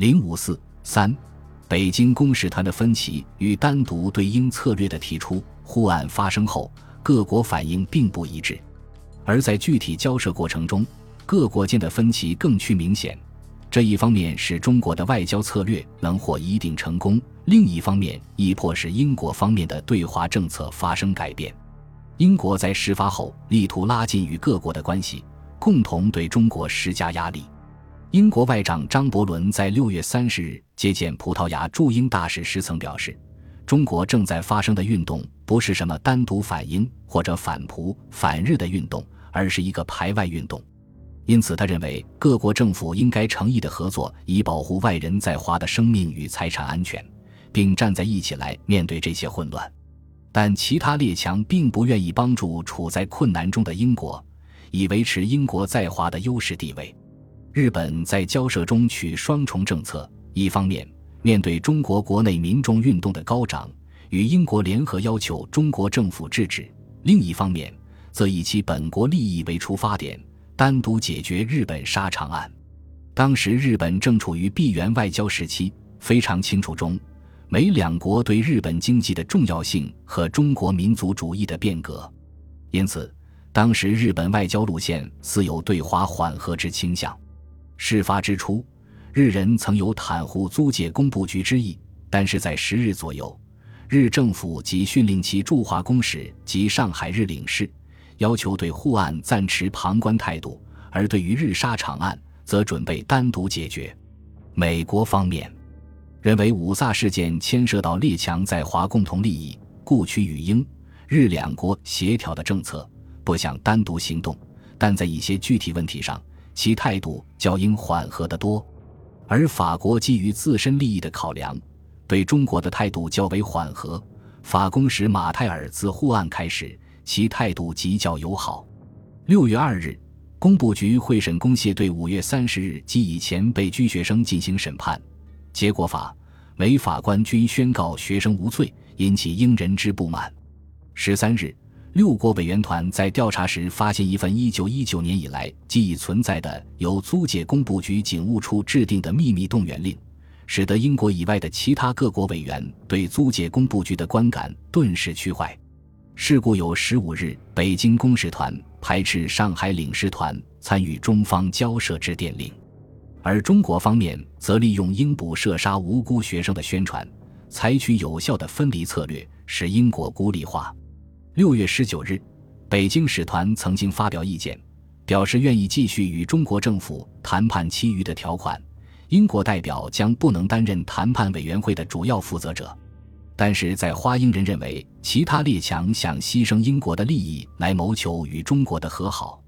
零五四三，北京公使团的分歧与单独对英策略的提出，互案发生后，各国反应并不一致，而在具体交涉过程中，各国间的分歧更趋明显。这一方面使中国的外交策略能获一定成功，另一方面亦迫使英国方面的对华政策发生改变。英国在事发后力图拉近与各国的关系，共同对中国施加压力。英国外长张伯伦在六月三十日接见葡萄牙驻英大使时曾表示：“中国正在发生的运动不是什么单独反英或者反葡反日的运动，而是一个排外运动。”因此，他认为各国政府应该诚意的合作，以保护外人在华的生命与财产安全，并站在一起来面对这些混乱。但其他列强并不愿意帮助处在困难中的英国，以维持英国在华的优势地位。日本在交涉中取双重政策：一方面，面对中国国内民众运动的高涨，与英国联合要求中国政府制止；另一方面，则以其本国利益为出发点。单独解决日本沙场案，当时日本正处于闭源外交时期，非常清楚中美两国对日本经济的重要性和中国民族主义的变革，因此当时日本外交路线似有对华缓和之倾向。事发之初，日人曾有袒护租界工部局之意，但是在十日左右，日政府即训令其驻华公使及上海日领事。要求对沪案暂持旁观态度，而对于日沙场案，则准备单独解决。美国方面认为五卅事件牵涉到列强在华共同利益，故取与英、日两国协调的政策，不想单独行动。但在一些具体问题上，其态度较应缓和得多。而法国基于自身利益的考量，对中国的态度较为缓和。法公使马泰尔自护案开始。其态度极较友好。六月二日，工部局会审公械对五月三十日及以前被拘学生进行审判，结果法、美法官均宣告学生无罪，引起英人之不满。十三日，六国委员团在调查时发现一份一九一九年以来即已存在的由租界工部局警务处制定的秘密动员令，使得英国以外的其他各国委员对租界工部局的观感顿时趋坏。是故有十五日北京公使团排斥上海领事团参与中方交涉之电令，而中国方面则利用英捕射杀无辜学生的宣传，采取有效的分离策略，使英国孤立化。六月十九日，北京使团曾经发表意见，表示愿意继续与中国政府谈判其余的条款，英国代表将不能担任谈判委员会的主要负责者。但是在花英人认为其他列强想牺牲英国的利益来谋求与中国的和好，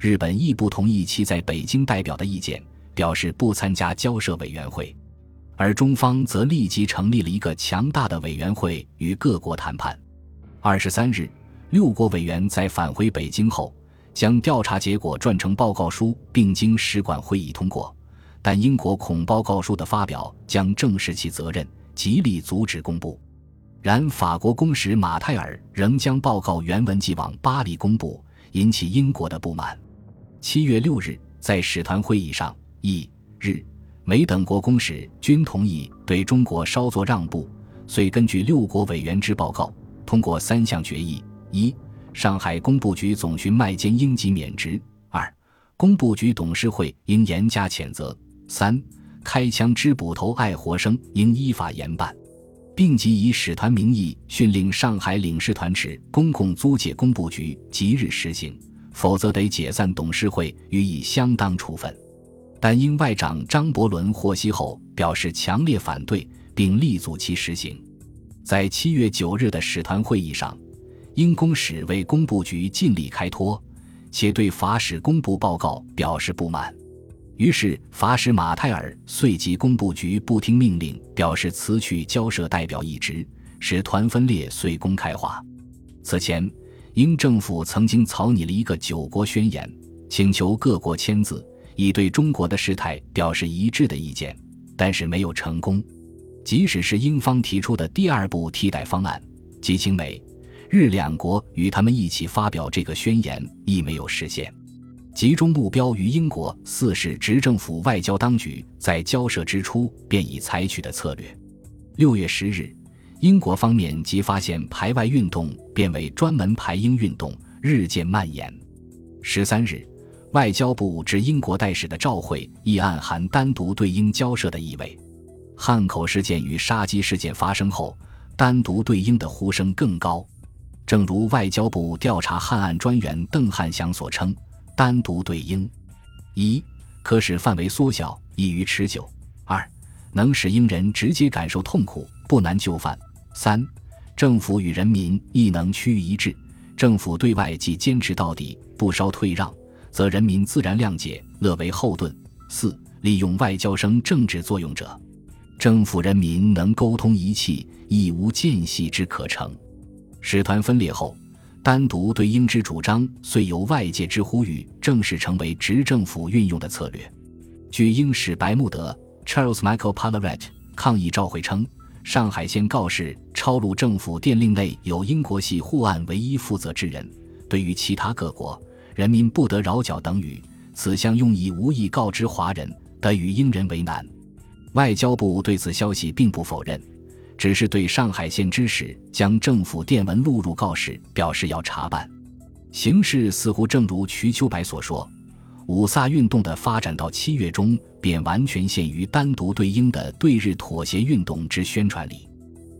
日本亦不同意其在北京代表的意见，表示不参加交涉委员会，而中方则立即成立了一个强大的委员会与各国谈判。二十三日，六国委员在返回北京后，将调查结果撰成报告书，并经使馆会议通过，但英国恐报告书的发表将正视其责任，极力阻止公布。然法国公使马泰尔仍将报告原文寄往巴黎公布，引起英国的不满。七月六日，在使团会议上，意、日、美等国公使均同意对中国稍作让步，遂根据六国委员之报告，通过三项决议：一、上海工部局总巡麦坚应即免职；二、工部局董事会应严加谴责；三、开枪支捕头爱活生应依法严办。并即以使团名义训令上海领事团持公共租界工部局即日实行，否则得解散董事会，予以相当处分。但英外长张伯伦获悉后表示强烈反对，并力阻其实行。在七月九日的使团会议上，英公使为工部局尽力开脱，且对法使工部报告表示不满。于是，法使马泰尔遂即工部局不听命令，表示辞去交涉代表一职，使团分裂遂公开化。此前，英政府曾经草拟了一个九国宣言，请求各国签字，以对中国的事态表示一致的意见，但是没有成功。即使是英方提出的第二步替代方案，即请美、日两国与他们一起发表这个宣言，亦没有实现。集中目标于英国四世执政府外交当局在交涉之初便已采取的策略。六月十日，英国方面即发现排外运动变为专门排英运动，日渐蔓延。十三日，外交部致英国代使的照会亦暗含单独对英交涉的意味。汉口事件与杀鸡事件发生后，单独对英的呼声更高。正如外交部调查汉案专员邓汉祥所称。单独对英，一可使范围缩小，易于持久；二能使英人直接感受痛苦，不难就范；三政府与人民亦能趋于一致。政府对外既坚持到底，不稍退让，则人民自然谅解，乐为后盾。四利用外交生政治作用者，政府人民能沟通一气，亦无间隙之可乘。使团分裂后。单独对英之主张虽有外界之呼吁，正式成为执政府运用的策略。据英使白穆德 （Charles Michael p a l a r e t 抗议召会称，上海县告示抄录政府电令内有英国系护案唯一负责之人，对于其他各国人民不得扰缴等语，此项用意无意告知华人，得与英人为难。外交部对此消息并不否认。只是对上海县知使将政府电文录入告示，表示要查办。形势似乎正如瞿秋白所说，五卅运动的发展到七月中，便完全陷于单独对英的对日妥协运动之宣传里。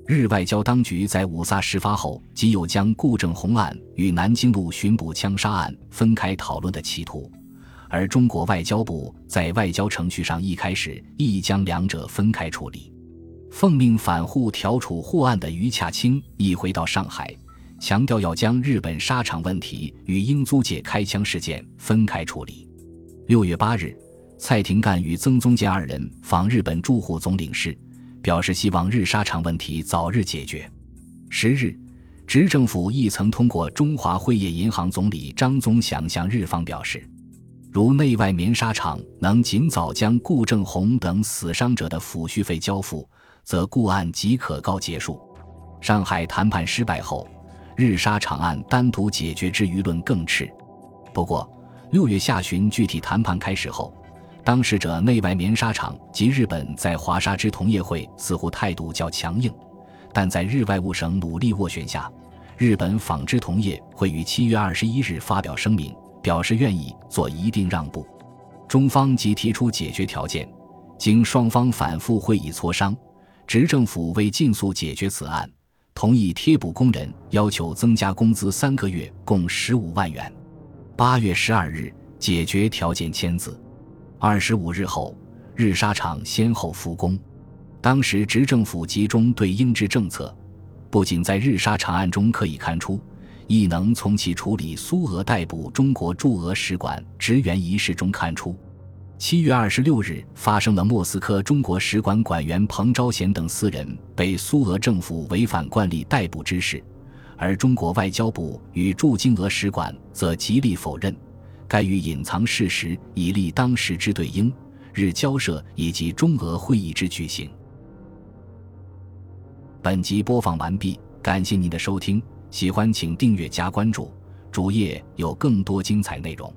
日外交当局在五卅事发后，即有将顾正红案与南京路巡捕枪杀案分开讨论的企图，而中国外交部在外交程序上一开始亦将两者分开处理。奉命反沪调处沪案的余洽清亦回到上海，强调要将日本沙场问题与英租界开枪事件分开处理。六月八日，蔡廷干与曾宗鉴二人访日本驻沪总领事，表示希望日沙场问题早日解决。十日，执政府亦曾通过中华汇业银行总理张宗祥向日方表示，如内外棉纱厂能尽早将顾正红等死伤者的抚恤费交付。则故案即可告结束。上海谈判失败后，日纱厂案单独解决之舆论更炽。不过，六月下旬具体谈判开始后，当事者内外棉纱厂及日本在华沙织同业会似乎态度较强硬，但在日外务省努力斡旋下，日本纺织同业会于七月二十一日发表声明，表示愿意做一定让步。中方即提出解决条件，经双方反复会议磋商。执政府为尽速解决此案，同意贴补工人，要求增加工资三个月，共十五万元。八月十二日，解决条件签字。二十五日后，日沙厂先后复工。当时执政府集中对英制政策，不仅在日沙场案中可以看出，亦能从其处理苏俄逮捕中国驻俄使馆职员一事中看出。七月二十六日，发生了莫斯科中国使馆馆员彭昭贤等四人被苏俄政府违反惯例逮捕之事，而中国外交部与驻京俄使馆则极力否认，该于隐藏事实，以利当时之对英日交涉以及中俄会议之举行。本集播放完毕，感谢您的收听，喜欢请订阅加关注，主页有更多精彩内容。